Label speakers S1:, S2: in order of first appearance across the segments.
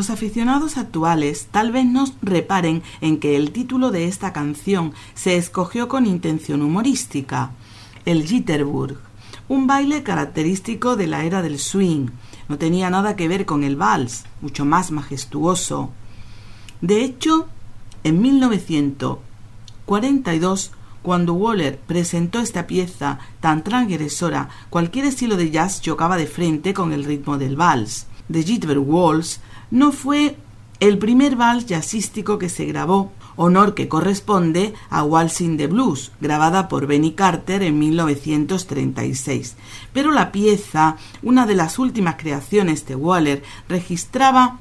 S1: Los aficionados actuales tal vez nos reparen en que el título de esta canción se escogió con intención humorística, el Jitterbug, un baile característico de la era del swing, no tenía nada que ver con el vals, mucho más majestuoso. De hecho, en 1942, cuando Waller presentó esta pieza tan transgresora, cualquier estilo de jazz chocaba de frente con el ritmo del vals. The Jitterbug Waltz no fue el primer vals jazzístico que se grabó, honor que corresponde a Waltzing the Blues, grabada por Benny Carter en 1936. Pero la pieza, una de las últimas creaciones de Waller, registraba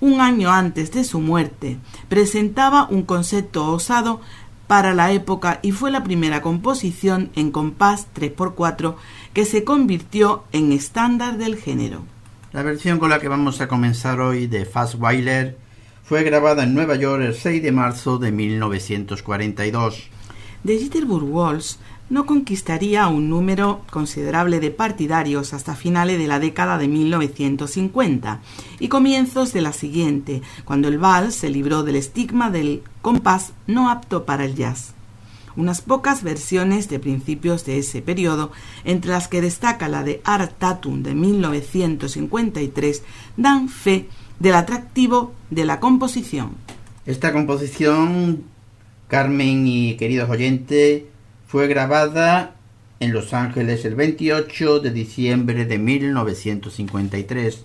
S1: un año antes de su muerte, presentaba un concepto osado para la época y fue la primera composición en compás 3x4 que se convirtió en estándar del género.
S2: La versión con la que vamos a comenzar hoy de Weiler fue grabada en Nueva York el 6 de marzo de 1942.
S1: The Jitterbug Waltz no conquistaría un número considerable de partidarios hasta finales de la década de 1950 y comienzos de la siguiente, cuando el vals se libró del estigma del compás no apto para el jazz. Unas pocas versiones de principios de ese periodo, entre las que destaca la de Art Tatum de 1953, dan fe del atractivo de la composición.
S2: Esta composición, Carmen y queridos oyentes, fue grabada en Los Ángeles el 28 de diciembre de 1953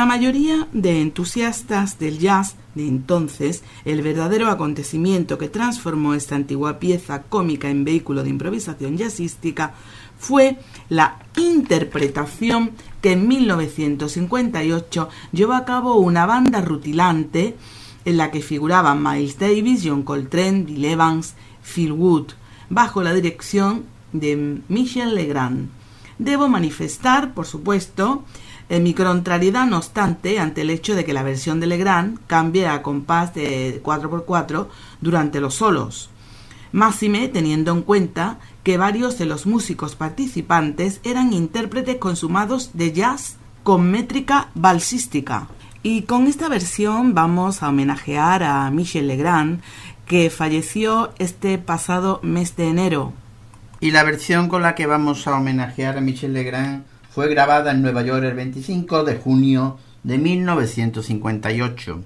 S1: la mayoría de entusiastas del jazz de entonces, el verdadero acontecimiento que transformó esta antigua pieza cómica en vehículo de improvisación jazzística fue la interpretación que en 1958 llevó a cabo una banda rutilante en la que figuraban Miles Davis, John Coltrane, Bill Evans, Phil Wood, bajo la dirección de Michel Legrand. Debo manifestar, por supuesto, mi contrariedad, no obstante, ante el hecho de que la versión de Legrand cambie a compás de 4x4 durante los solos. Máxime teniendo en cuenta que varios de los músicos participantes eran intérpretes consumados de jazz con métrica balsística. Y con esta versión vamos a homenajear a Michel Legrand, que falleció este pasado mes de enero.
S2: Y la versión con la que vamos a homenajear a Michel Legrand fue grabada en Nueva York el 25 de junio de 1958.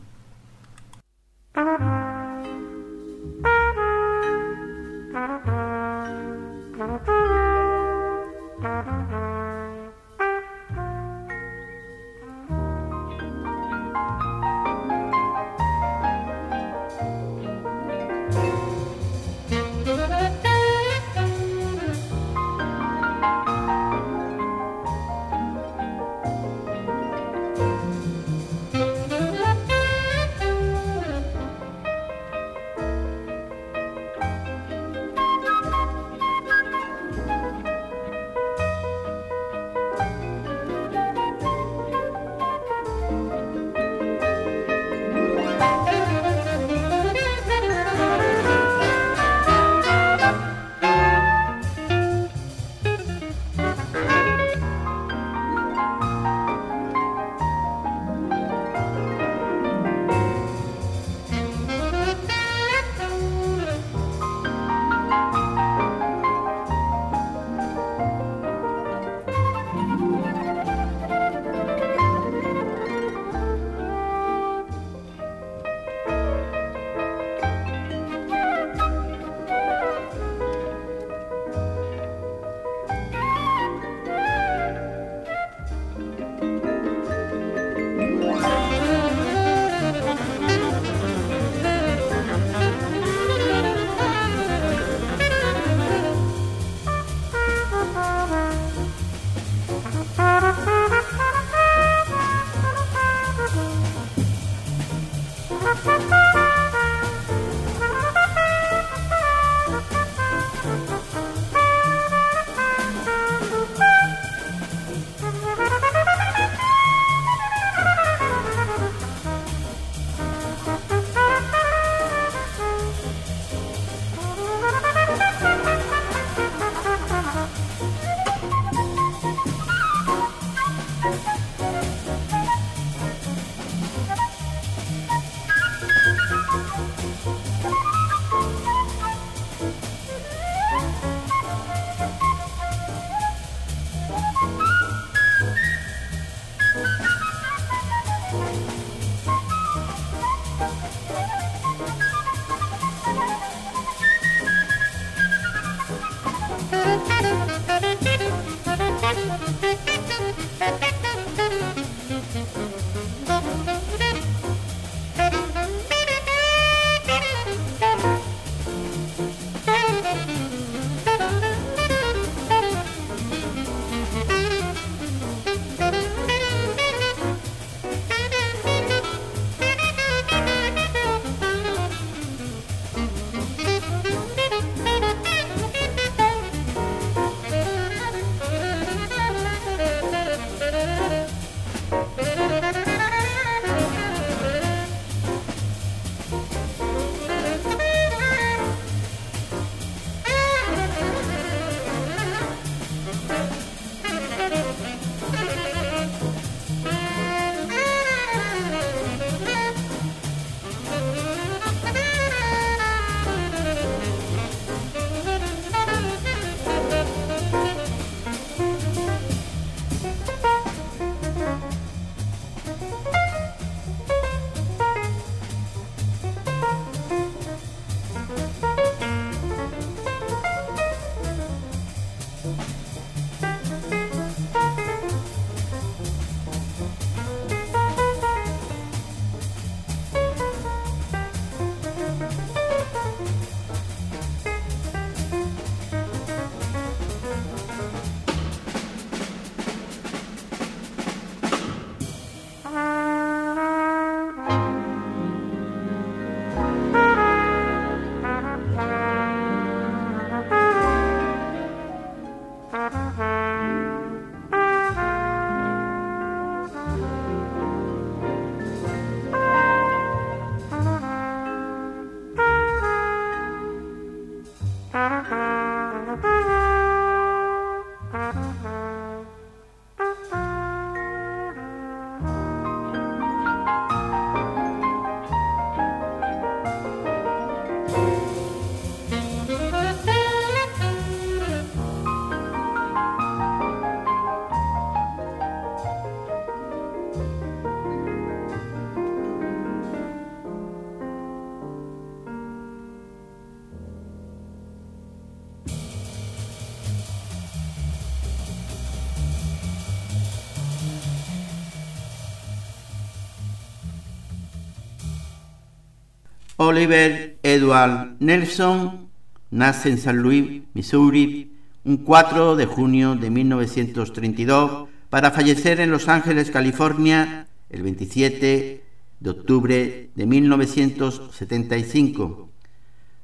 S2: Oliver Edward Nelson nace en San Luis, Missouri, un 4 de junio de 1932 para fallecer en Los Ángeles, California, el 27 de octubre de 1975.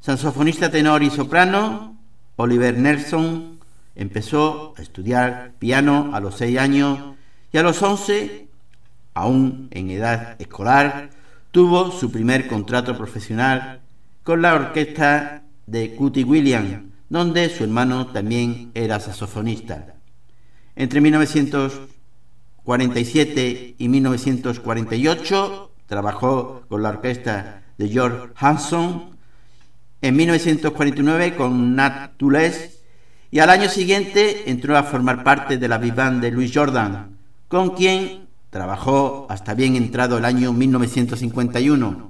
S2: Saxofonista tenor y soprano, Oliver Nelson empezó a estudiar piano a los 6 años y a los 11, aún en edad escolar, tuvo su primer contrato profesional con la orquesta de Cootie Williams, donde su hermano también era saxofonista. Entre 1947 y 1948 trabajó con la orquesta de George Hanson, en 1949 con Nat Tules y al año siguiente entró a formar parte de la Big de Louis Jordan, con quien Trabajó hasta bien entrado el año 1951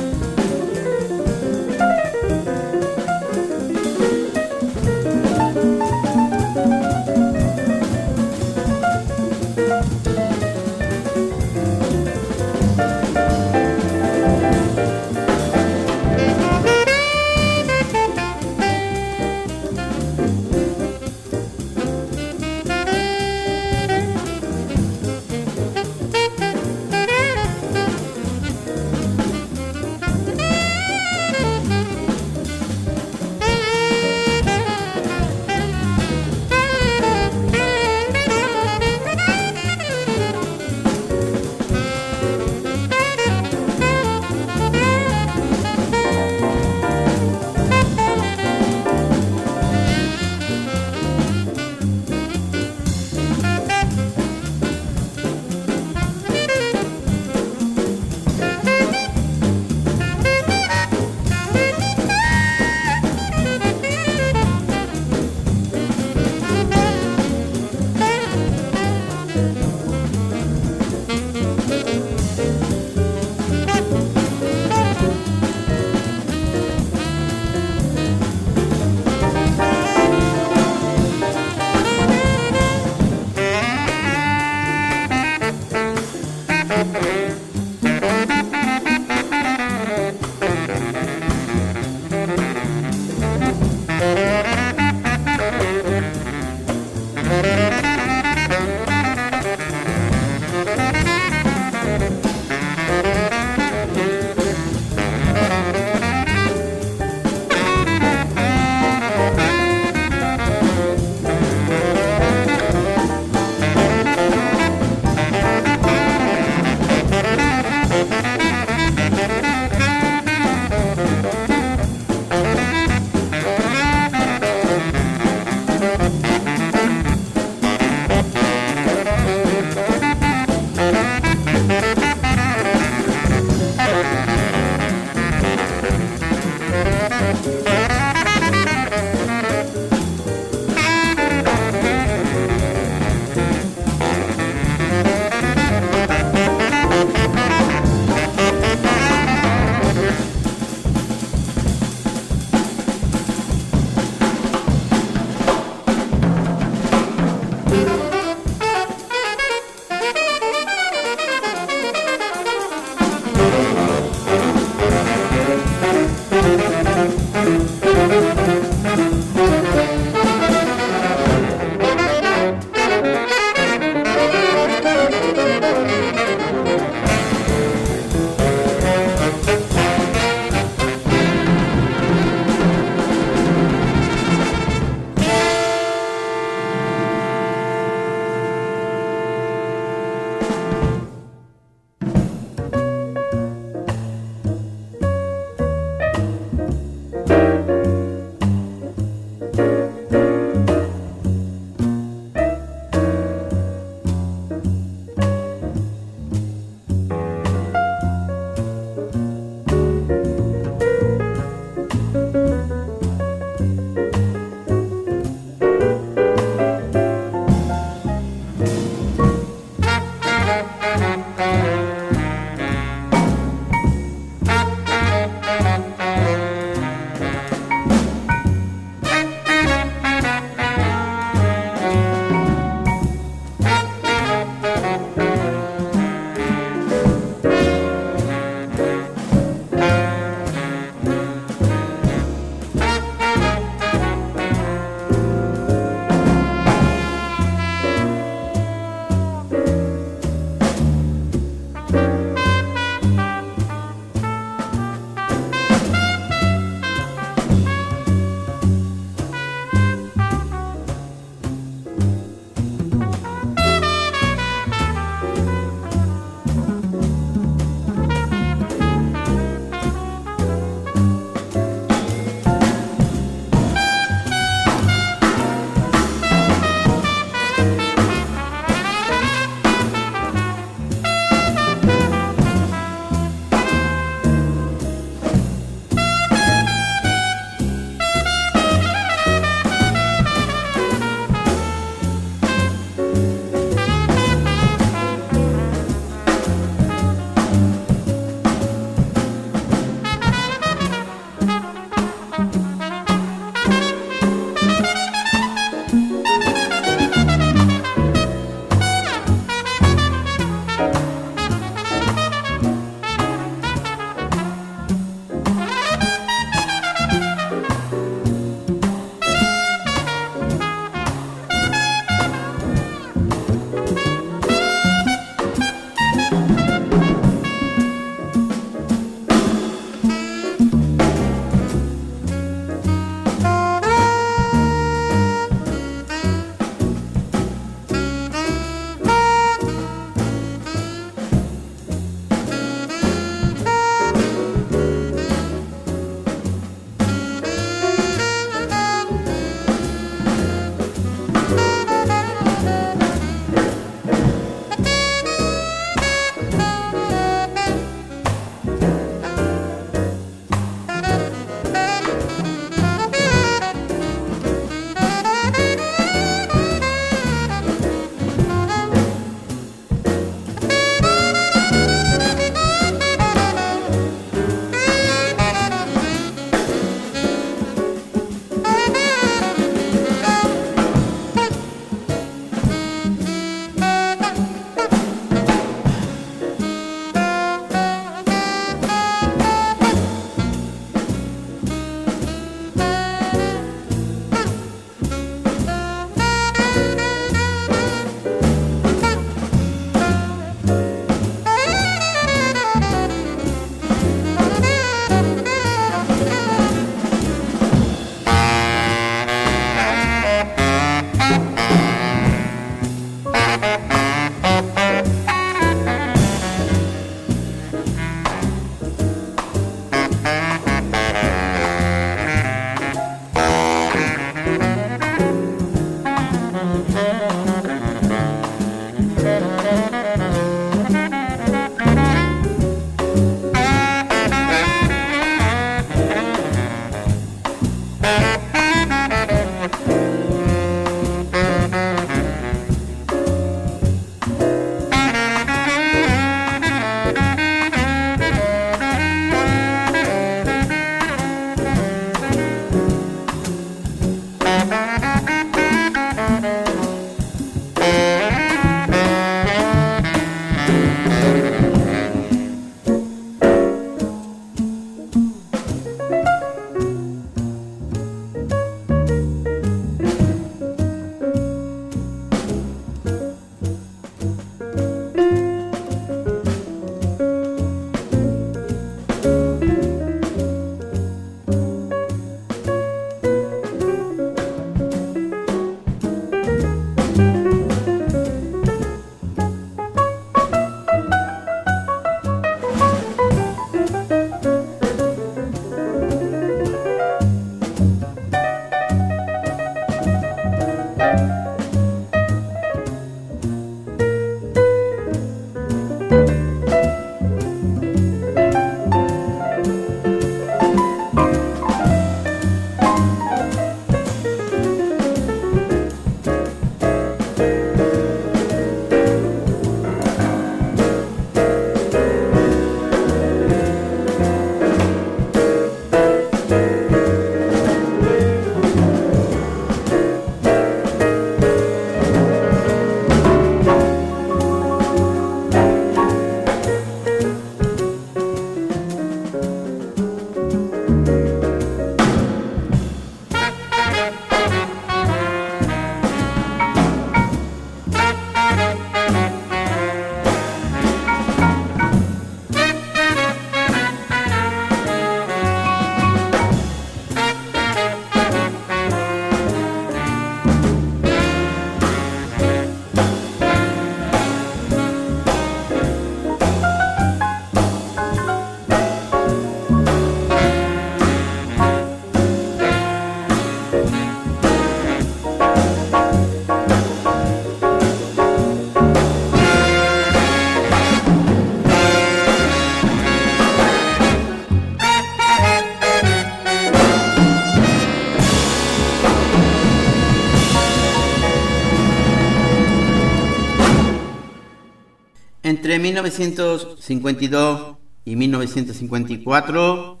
S2: 1952 y 1954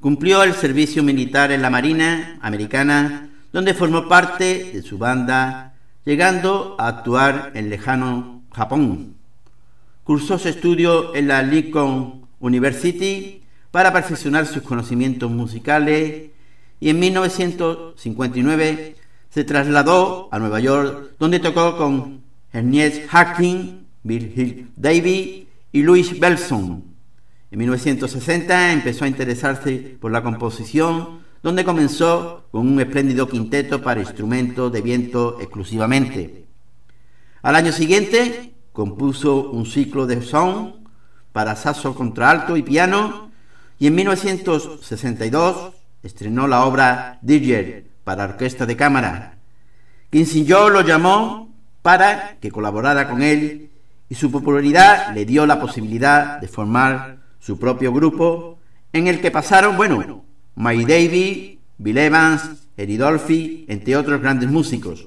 S2: cumplió el servicio militar en la Marina americana, donde formó parte de su banda, llegando a actuar en lejano Japón. Cursó su estudio en la Lincoln University para perfeccionar sus conocimientos musicales y en 1959 se trasladó a Nueva York, donde tocó con Ernest Hacking, Bill Hill Davy y Louis Belson. En 1960 empezó a interesarse por la composición, donde comenzó con un espléndido quinteto para instrumentos de viento exclusivamente. Al año siguiente compuso un ciclo de son para saxo contralto y piano y en 1962 estrenó la obra Digger para orquesta de cámara. Kissinger lo llamó para que colaborara con él y su popularidad le dio la posibilidad de formar su propio grupo en el que pasaron, bueno, Mike Davey, Bill Evans, Eddie Dolphy, entre otros grandes músicos.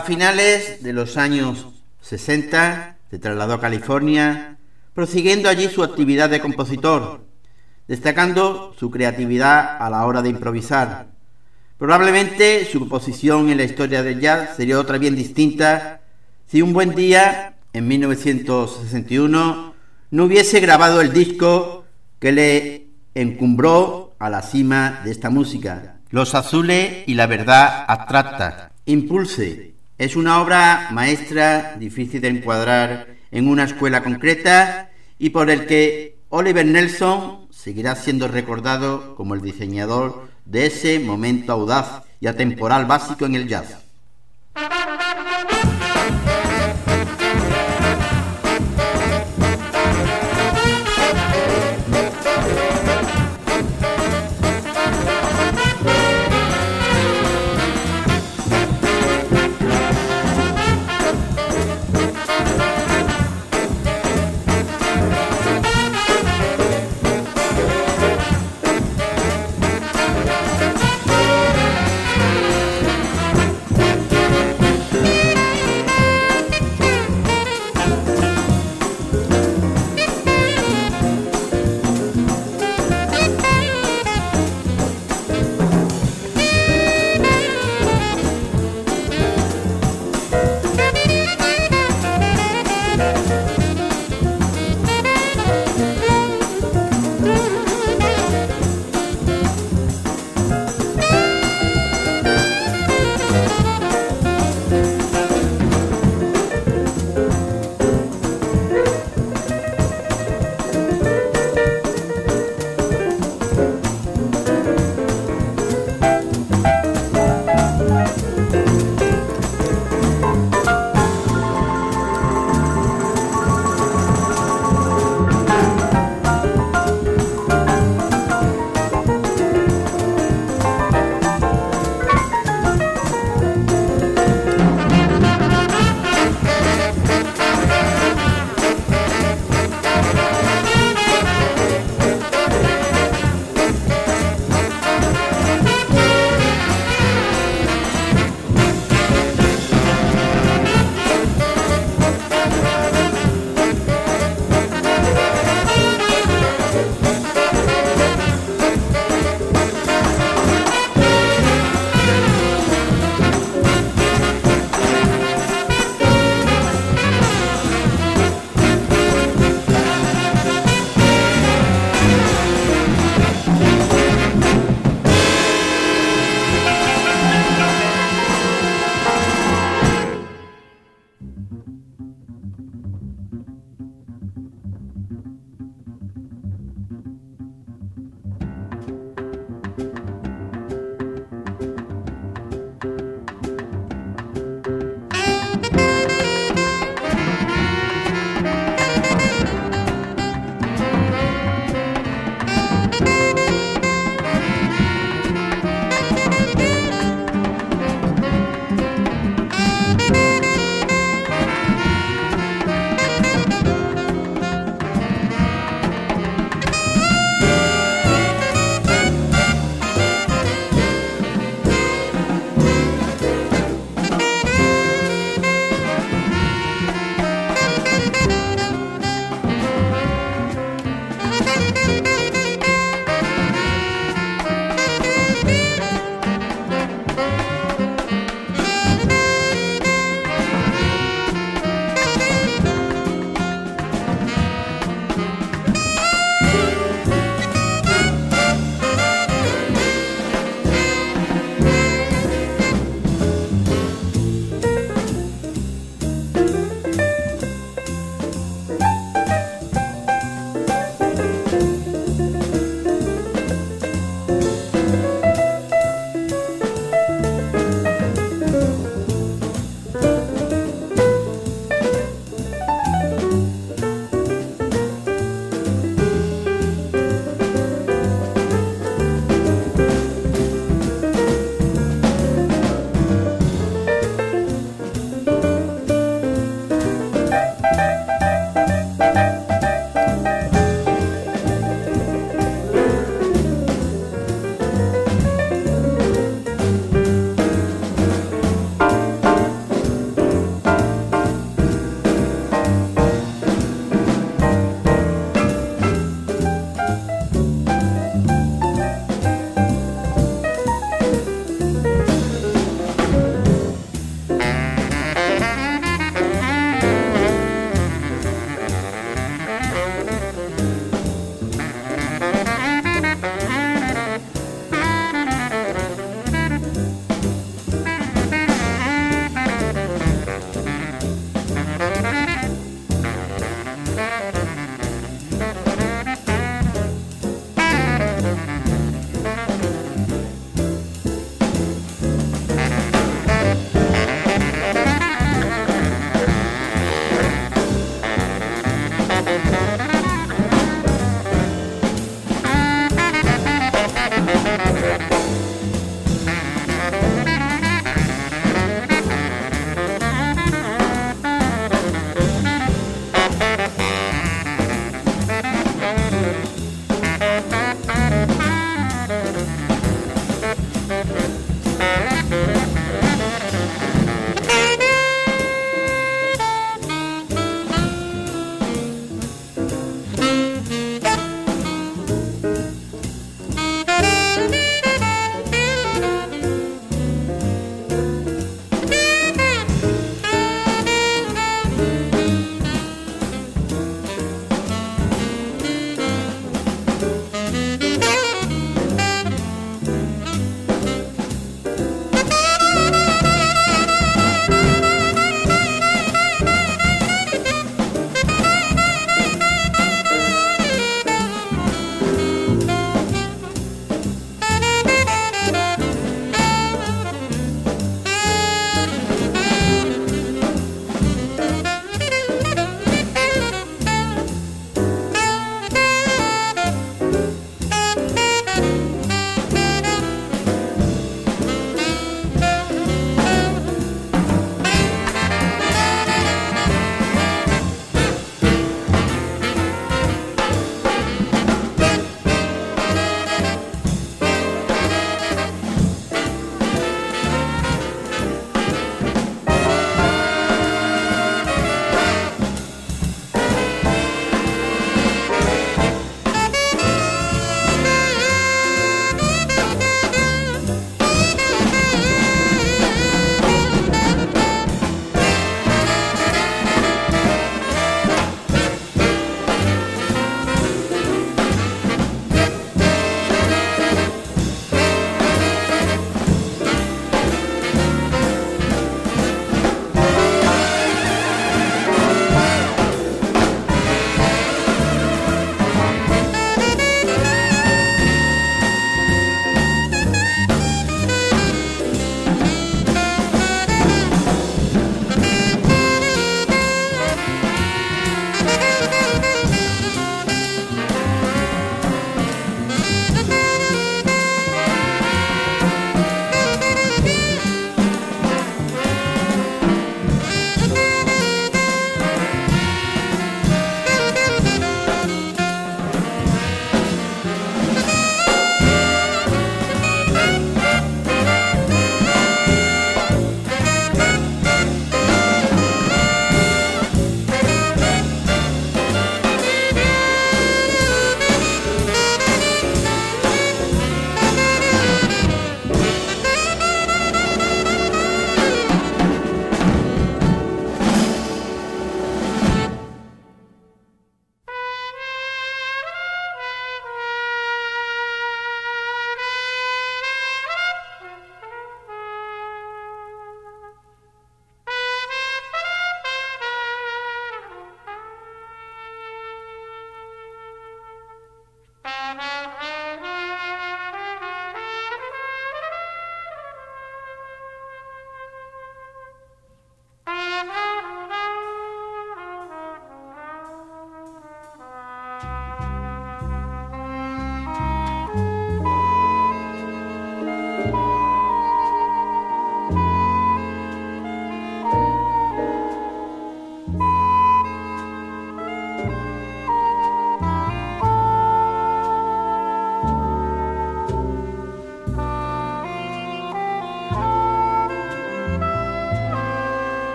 S2: A finales de los años 60 se trasladó a California, prosiguiendo allí su actividad de compositor, destacando su creatividad a la hora de improvisar. Probablemente su posición en la historia del jazz sería otra bien distinta si un buen día, en 1961, no hubiese grabado el disco que le encumbró a la cima de esta música, Los Azules y la Verdad Abstracta. Impulse es una obra maestra difícil de encuadrar en una escuela concreta y por el que Oliver Nelson seguirá siendo recordado como el diseñador de ese momento audaz y atemporal básico en el jazz.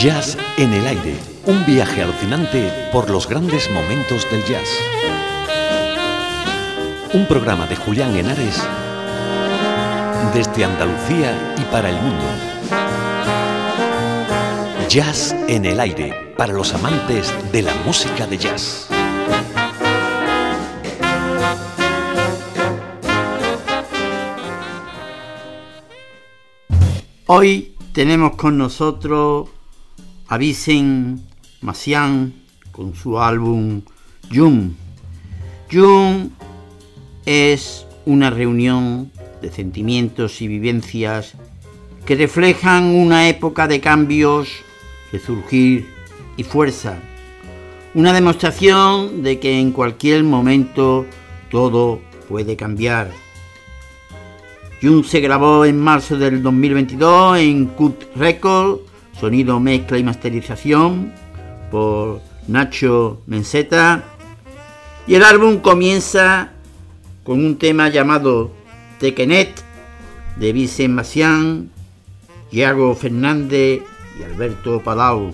S3: Jazz en el aire, un viaje alucinante por los grandes momentos del jazz. Un programa de Julián Henares desde Andalucía y para el mundo. Jazz en el aire, para los amantes de la música de jazz.
S2: Hoy tenemos con nosotros Avisen Macián con su álbum Jung. Jung es una reunión de sentimientos y vivencias que reflejan una época de cambios, resurgir y fuerza. Una demostración de que en cualquier momento todo puede cambiar. Jung se grabó en marzo del 2022 en Cut Record sonido, mezcla y masterización por Nacho Menseta. Y el álbum comienza con un tema llamado Tequenet de Vicente Macián, Iago Fernández y Alberto Palau.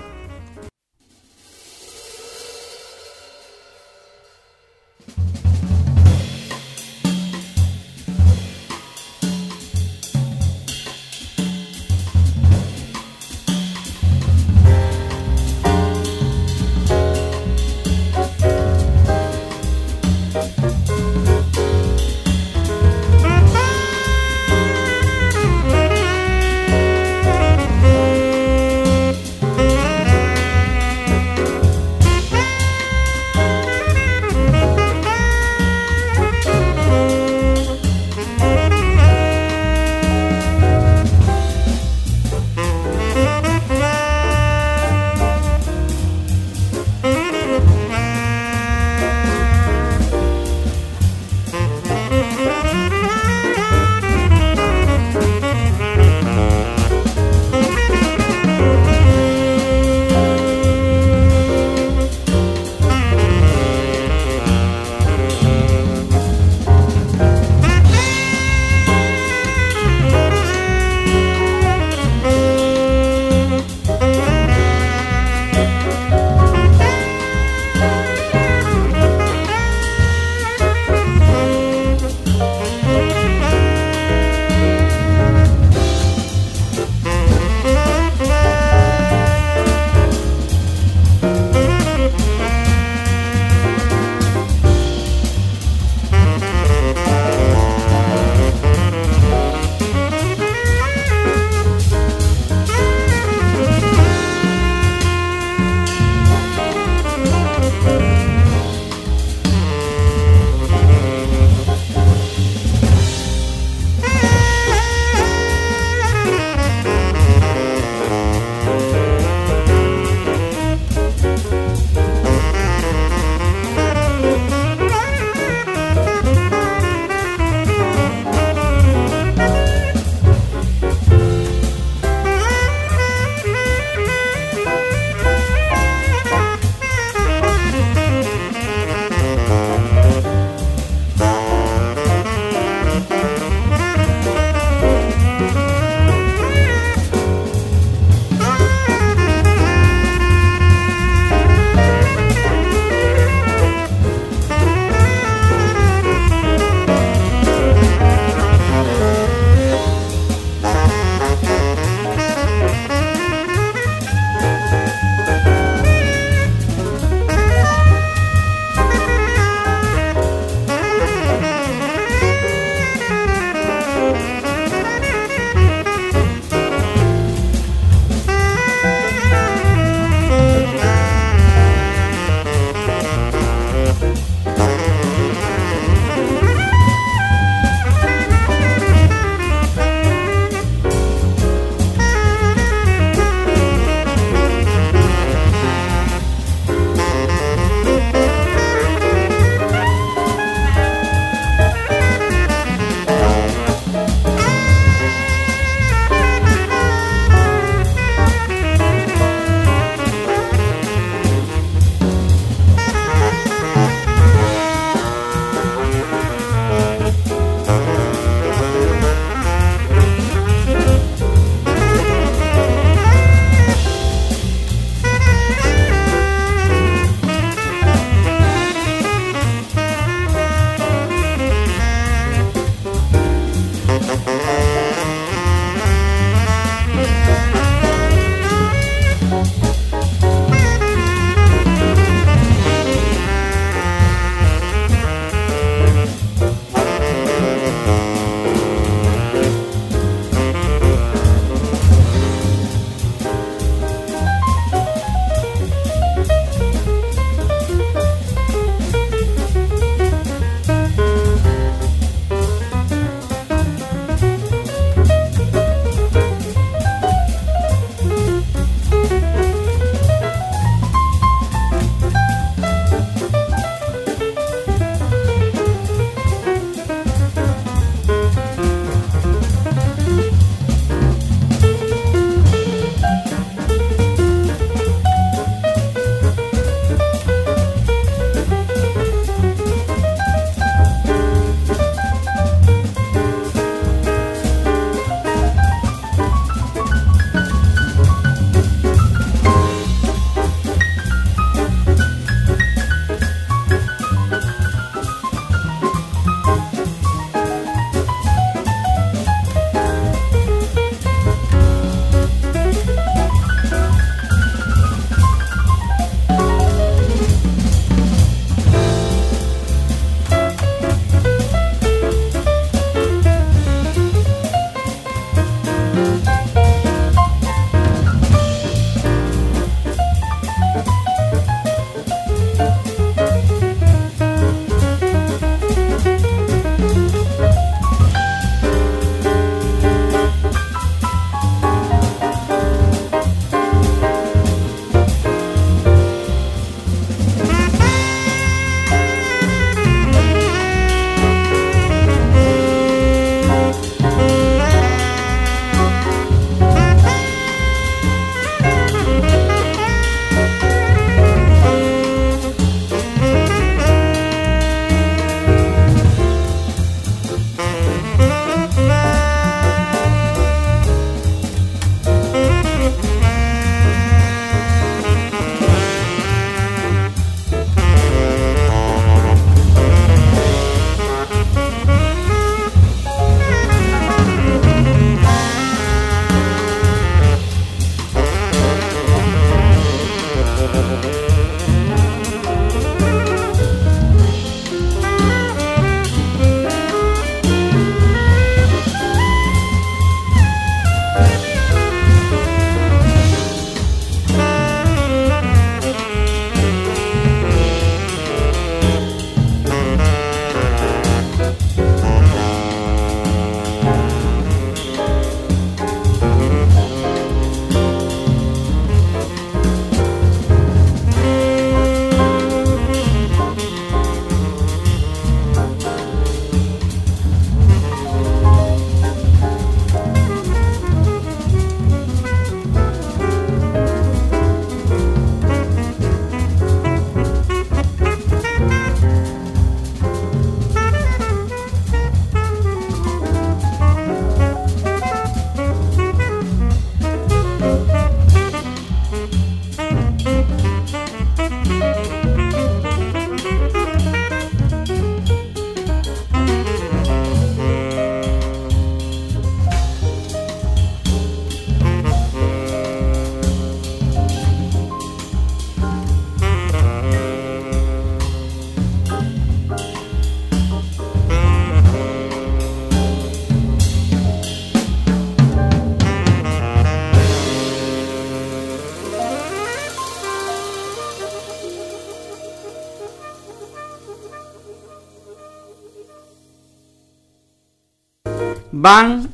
S2: Van,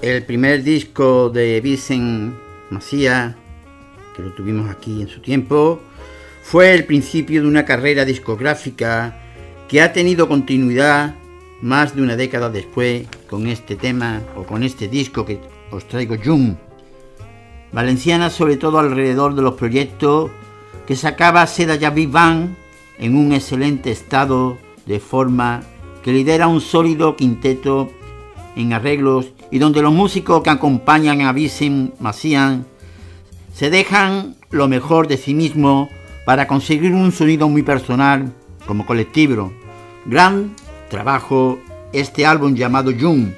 S2: el primer disco de Vicen Macía, que lo tuvimos aquí en su tiempo, fue el principio de una carrera discográfica que ha tenido continuidad más de una década después con este tema o con este disco que os traigo Jung. Valenciana sobre todo alrededor de los proyectos que sacaba Seda Yavi Van en un excelente estado de forma que lidera un sólido quinteto en arreglos y donde los músicos que acompañan a Vicen Macian se dejan lo mejor de sí mismo para conseguir un sonido muy personal como colectivo. Gran trabajo este álbum llamado Jung.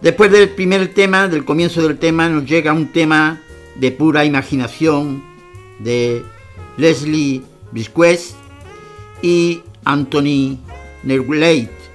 S2: Después del primer tema, del comienzo del tema, nos llega un tema de pura imaginación de Leslie Bisquez y Anthony Nergleit.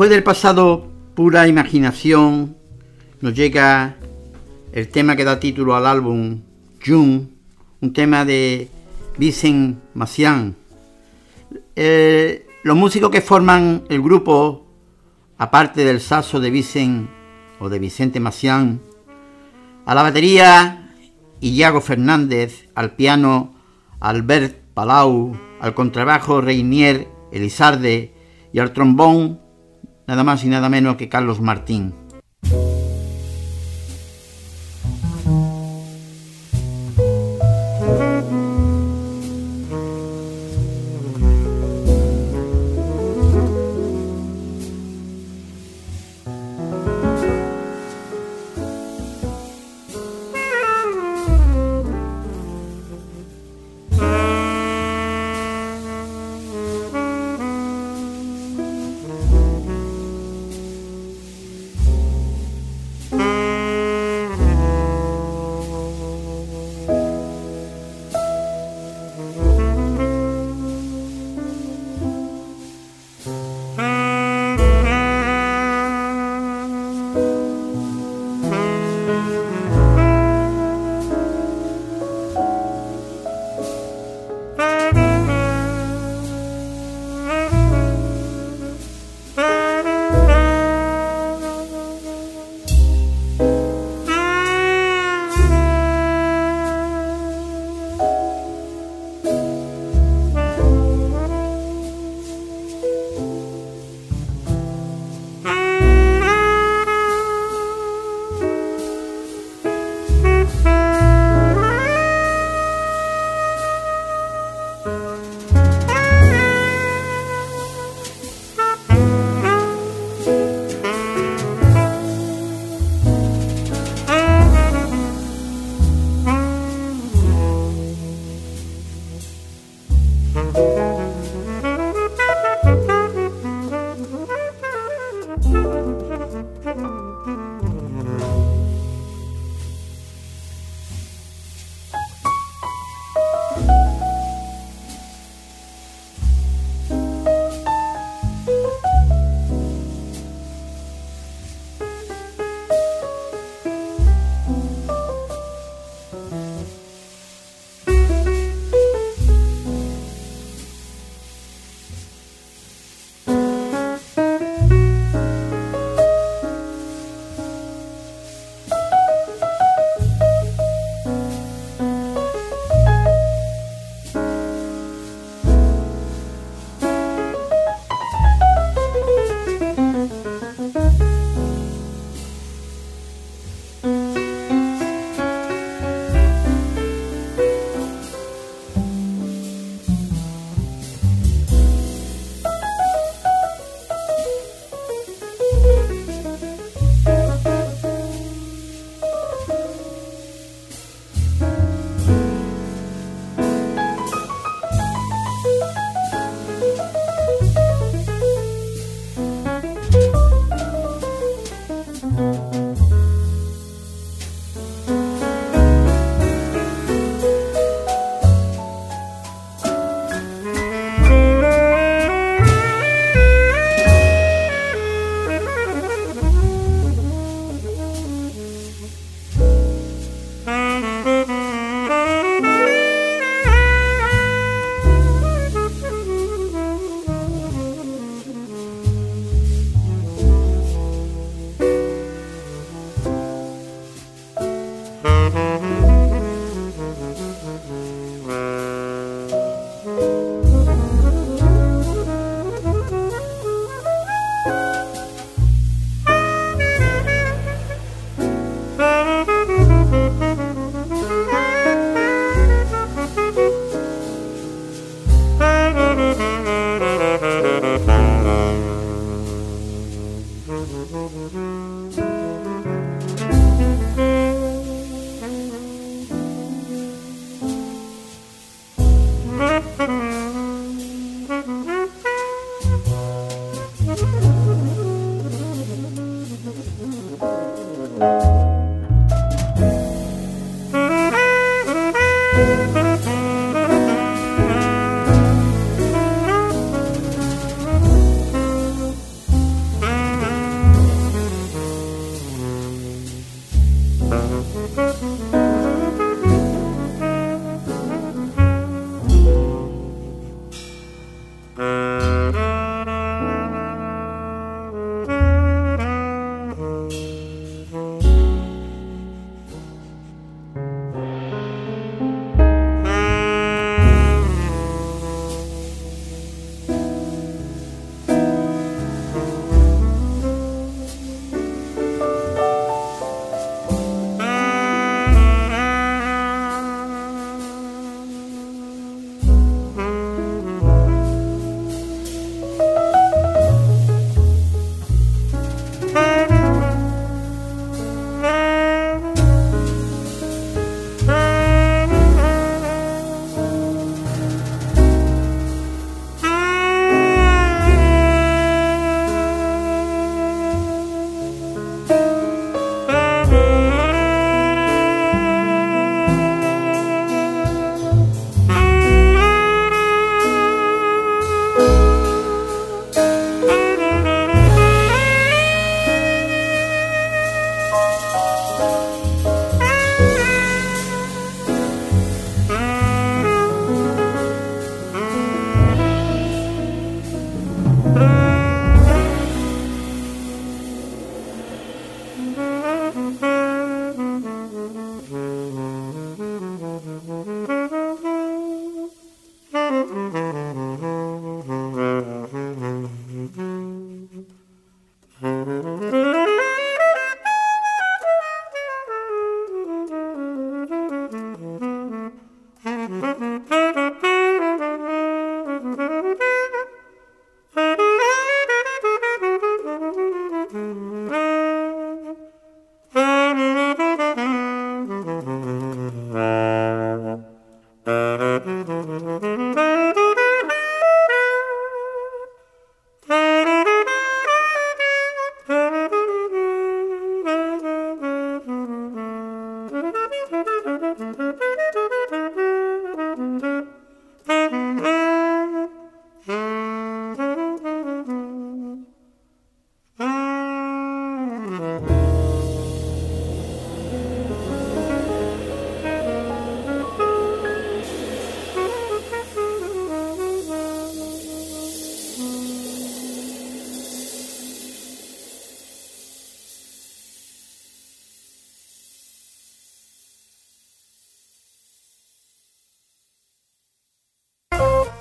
S2: Después del pasado pura imaginación, nos llega el tema que da título al álbum June, un tema de Vincent Macian. Eh, los músicos que forman el grupo, aparte del saxo de Vicent o de Vicente Macián, a la batería Iago Fernández, al piano Albert Palau, al contrabajo Reinier Elizarde y al trombón nada más y nada menos que Carlos Martín.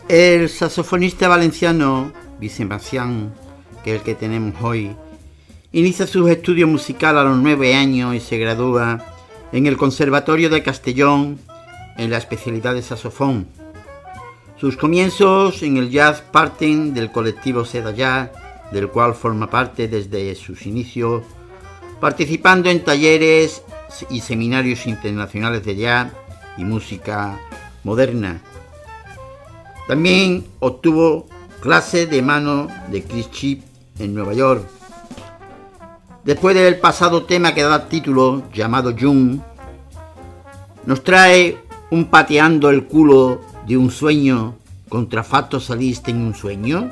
S2: El saxofonista valenciano Vicente que es el que tenemos hoy, inicia sus estudios musicales a los nueve años y se gradúa en el Conservatorio de Castellón en la especialidad de saxofón. Sus comienzos en el jazz parten del colectivo Seda Jazz, del cual forma parte desde sus inicios, participando en talleres y seminarios internacionales de jazz y música moderna. También obtuvo clase de mano de Chris Chip en Nueva York. Después del pasado tema que da título, llamado June, nos trae un pateando el culo de un sueño contra facto saliste en un sueño.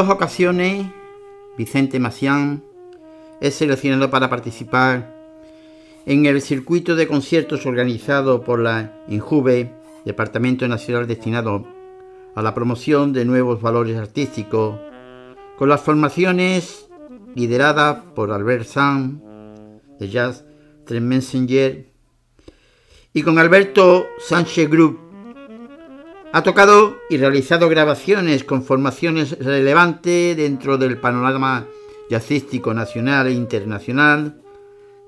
S2: Dos ocasiones, Vicente Macián es seleccionado para participar en el circuito de conciertos organizado por la INJUVE, Departamento Nacional destinado a la promoción de nuevos valores artísticos, con las formaciones lideradas por Albert Sam, de Jazz Trent Messenger, y con Alberto Sánchez Group, ha tocado y realizado grabaciones con formaciones relevantes dentro del panorama jazzístico nacional e internacional,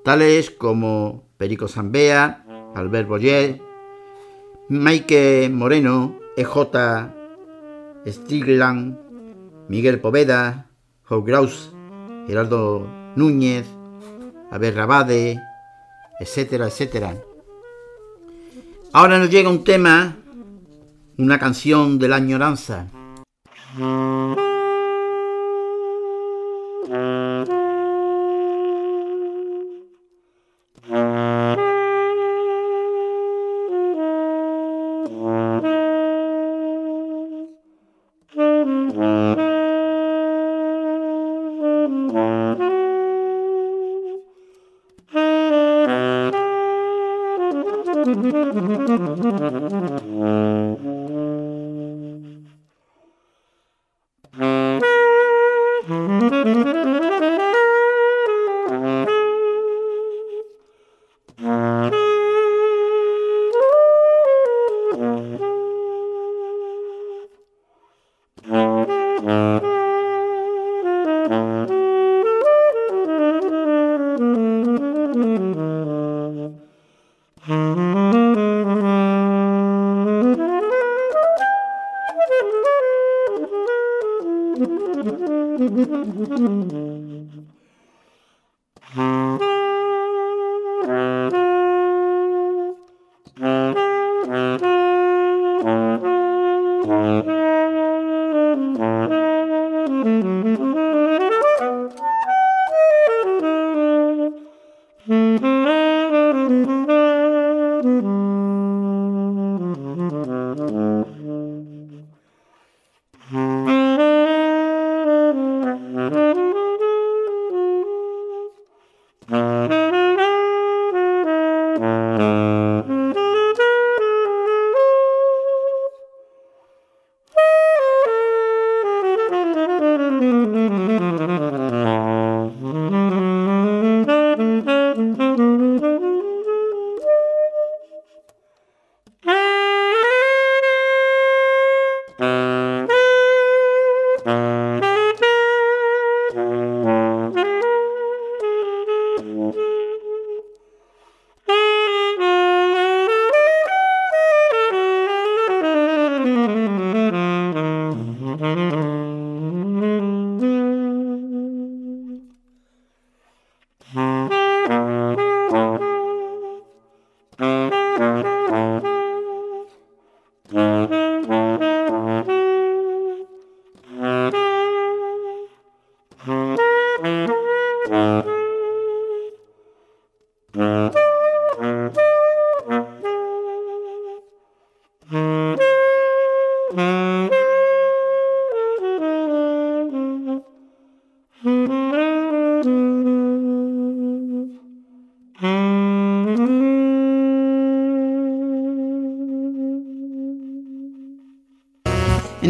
S2: tales como Perico Zambea, Albert Boyer, Mike Moreno, EJ Stigland, Miguel Poveda, Joe Graus, Gerardo Núñez, Abel Rabade, etcétera, etcétera. Ahora nos llega un tema una canción de la añoranza.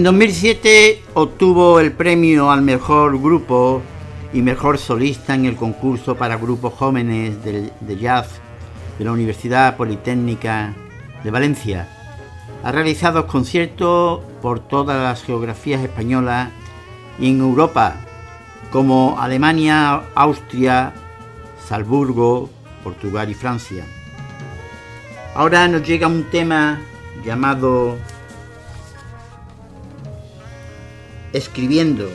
S2: En 2007 obtuvo el premio al mejor grupo y mejor solista en el concurso para grupos jóvenes de, jazz de la Universidad Politécnica de Valencia. Ha realizado conciertos por todas las geografías españolas y en Europa, como Alemania, Austria, Salzburgo, Portugal y Francia. Ahora nos llega un tema llamado Escribiendo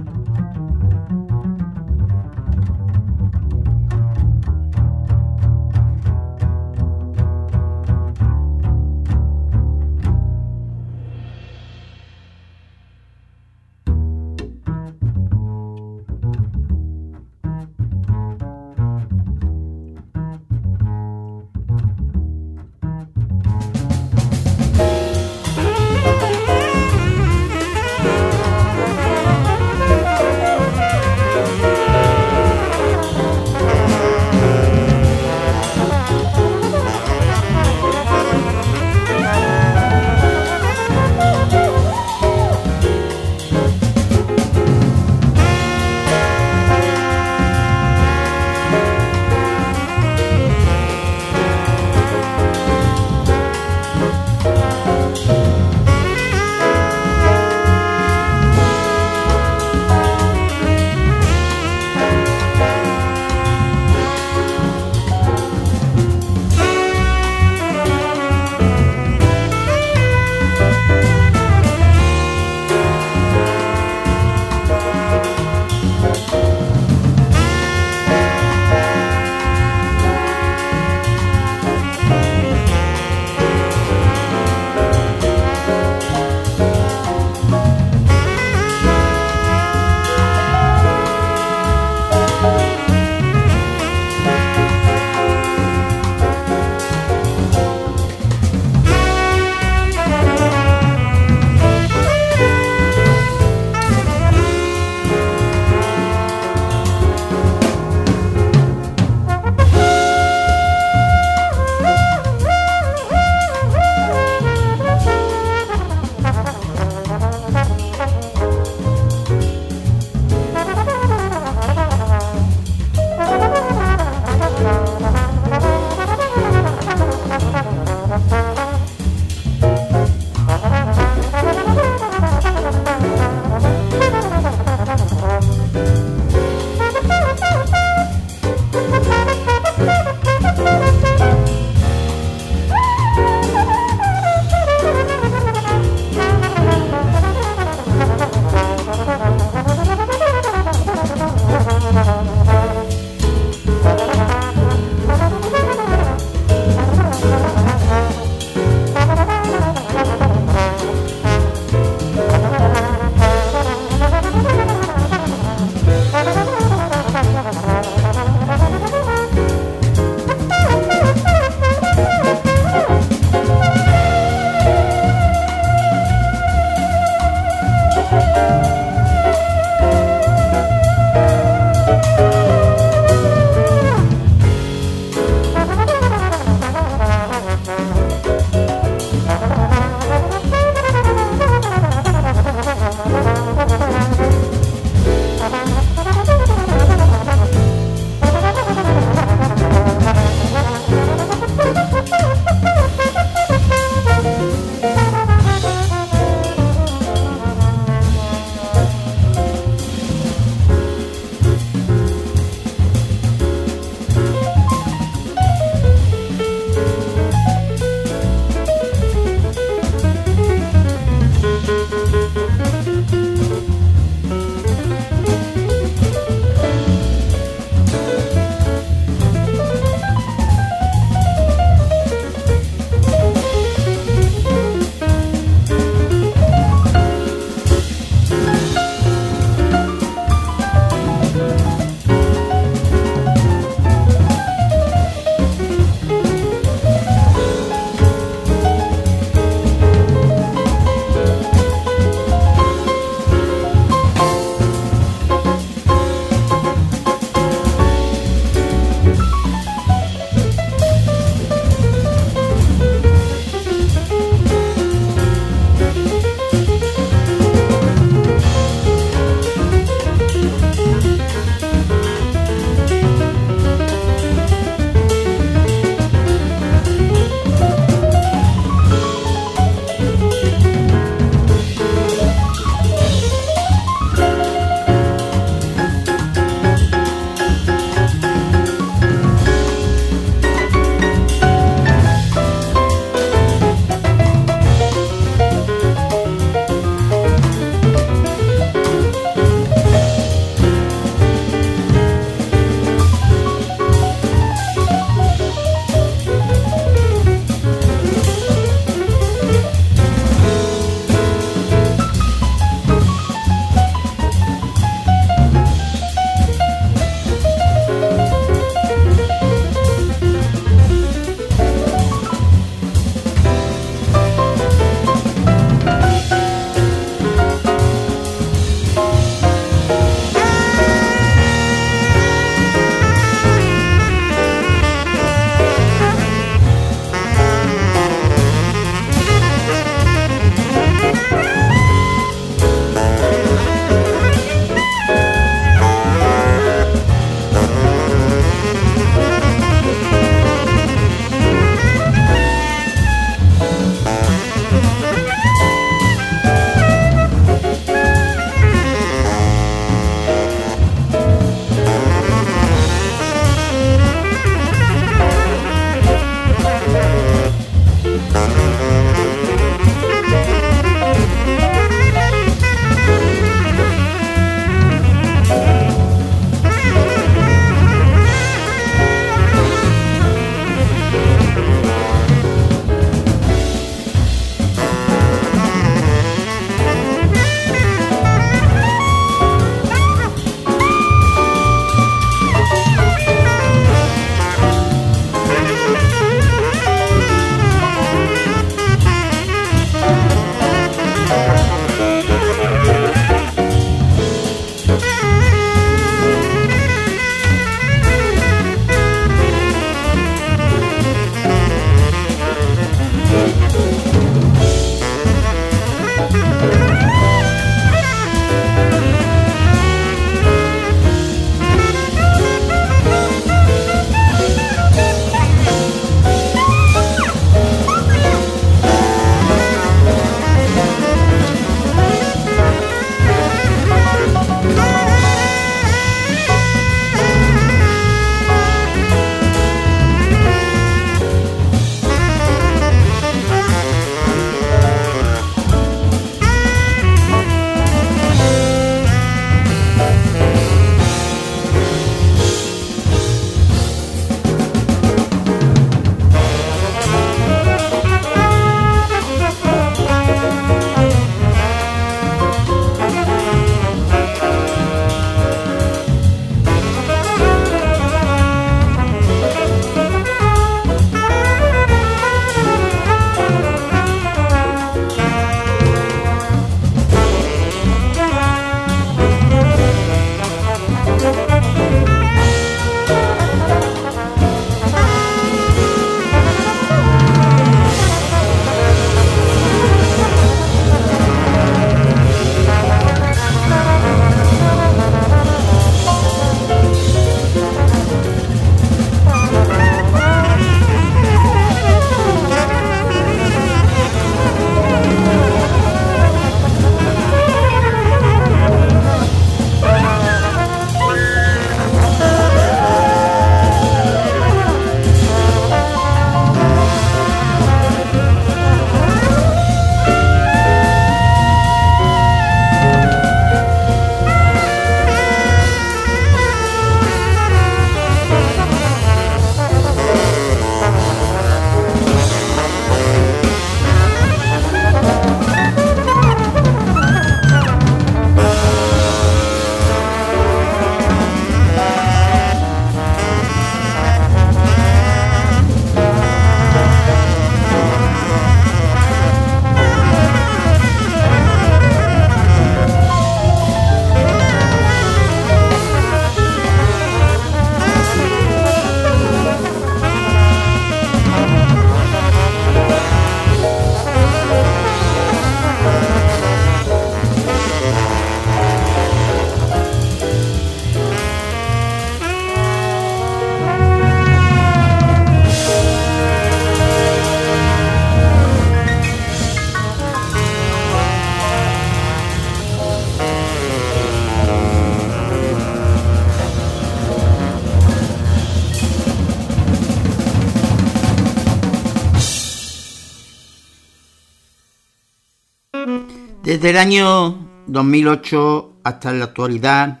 S2: Desde el año 2008 hasta la actualidad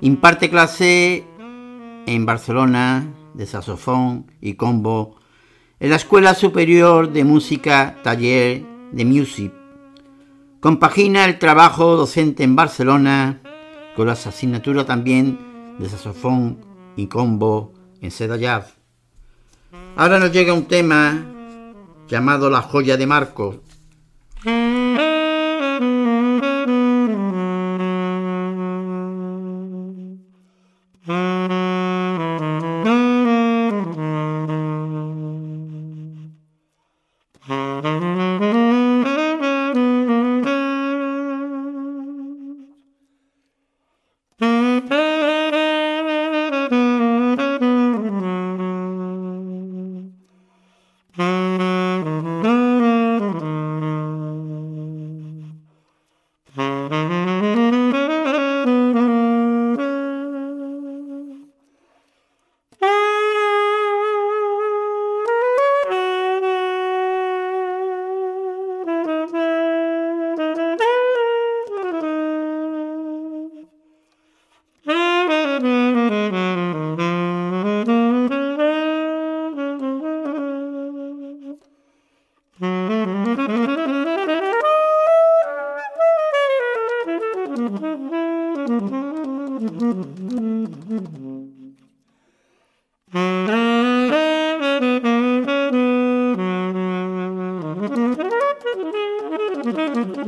S2: imparte clase en Barcelona de saxofón y combo en la Escuela Superior de Música Taller de Music. Compagina el trabajo docente en Barcelona con las asignaturas también de saxofón y combo en Seda. Ahora nos llega un tema llamado La joya de Marcos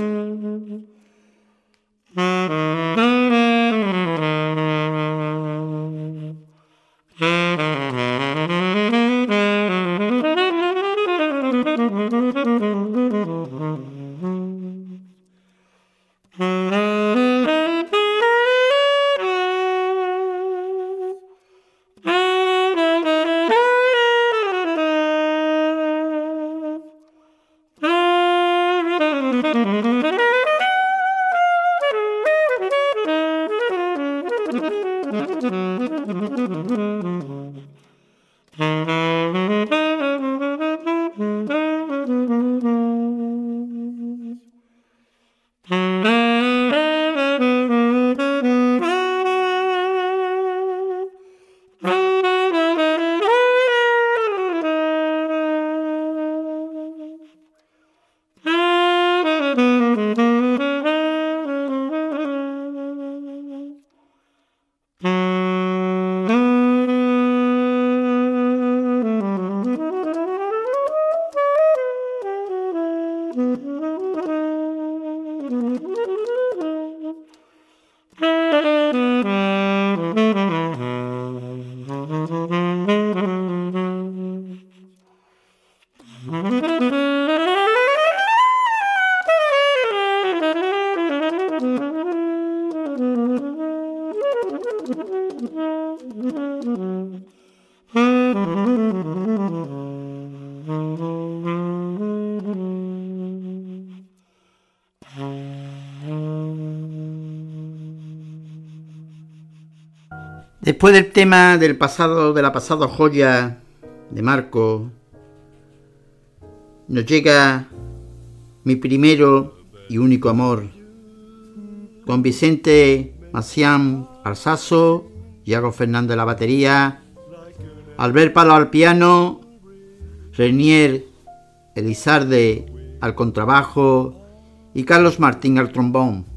S2: mm-hmm. Después del tema del pasado, de la pasada joya de Marco, nos llega mi primero y único amor, con Vicente Macián Alsazo, Iago Fernández la batería, Albert Palo al piano, Renier Elizarde al contrabajo y Carlos Martín al trombón.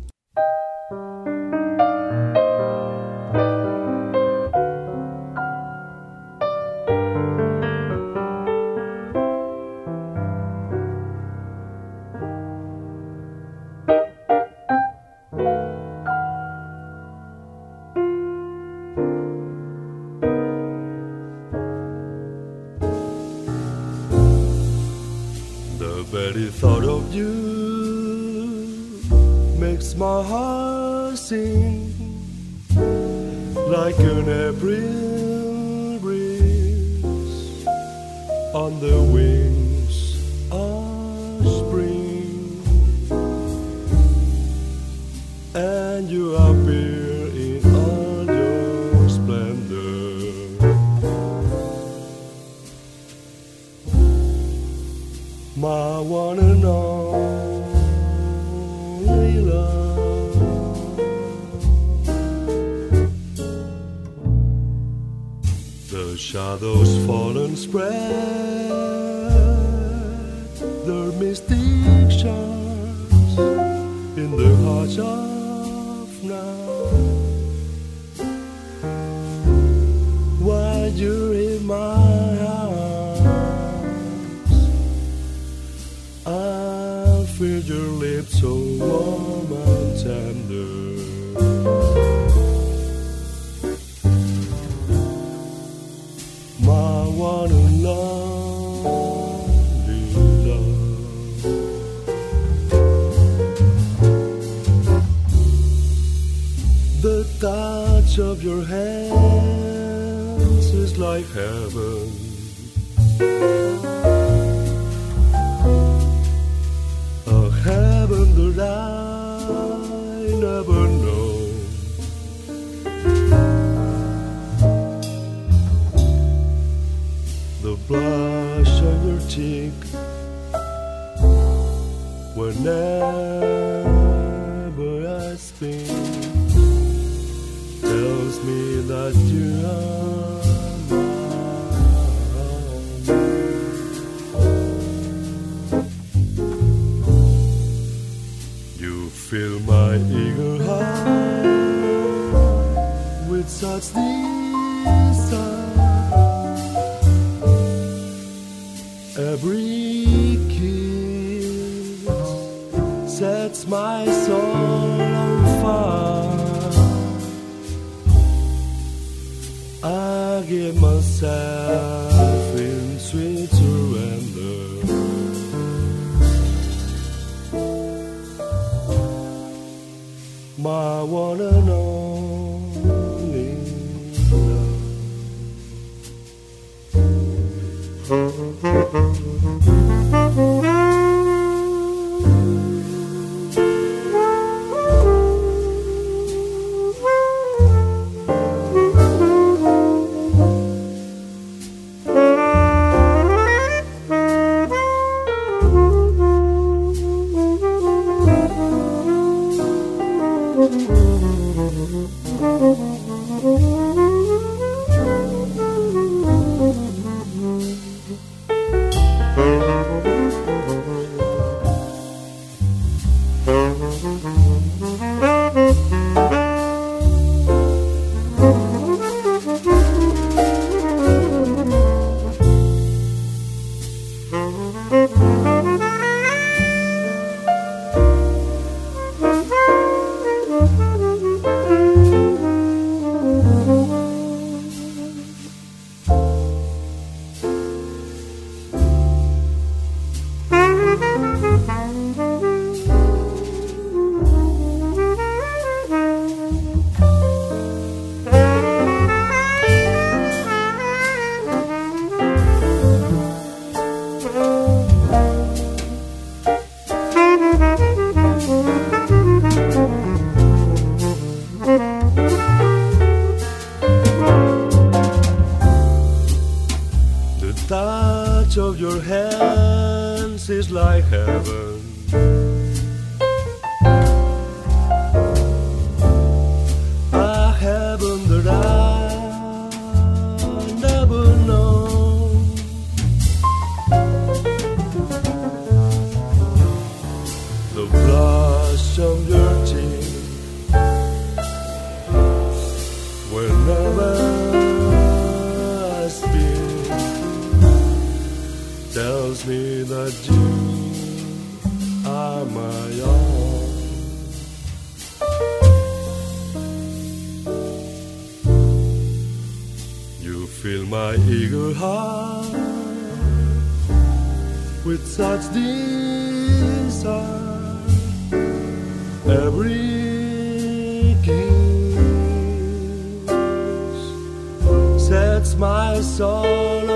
S4: my eagle heart with such desire. Every kiss sets my soul.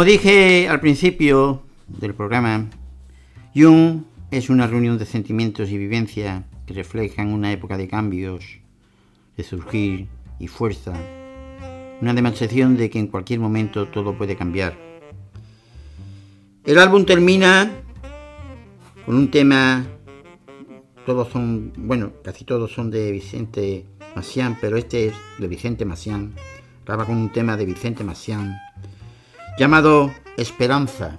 S2: Como dije al principio del programa, Jung es una reunión de sentimientos y vivencias que reflejan una época de cambios, de surgir y fuerza, una demostración de que en cualquier momento todo puede cambiar. El álbum termina con un tema, todos son, bueno, casi todos son de Vicente Macián, pero este es de Vicente Macián, acaba con un tema de Vicente Macián, llamado Esperanza.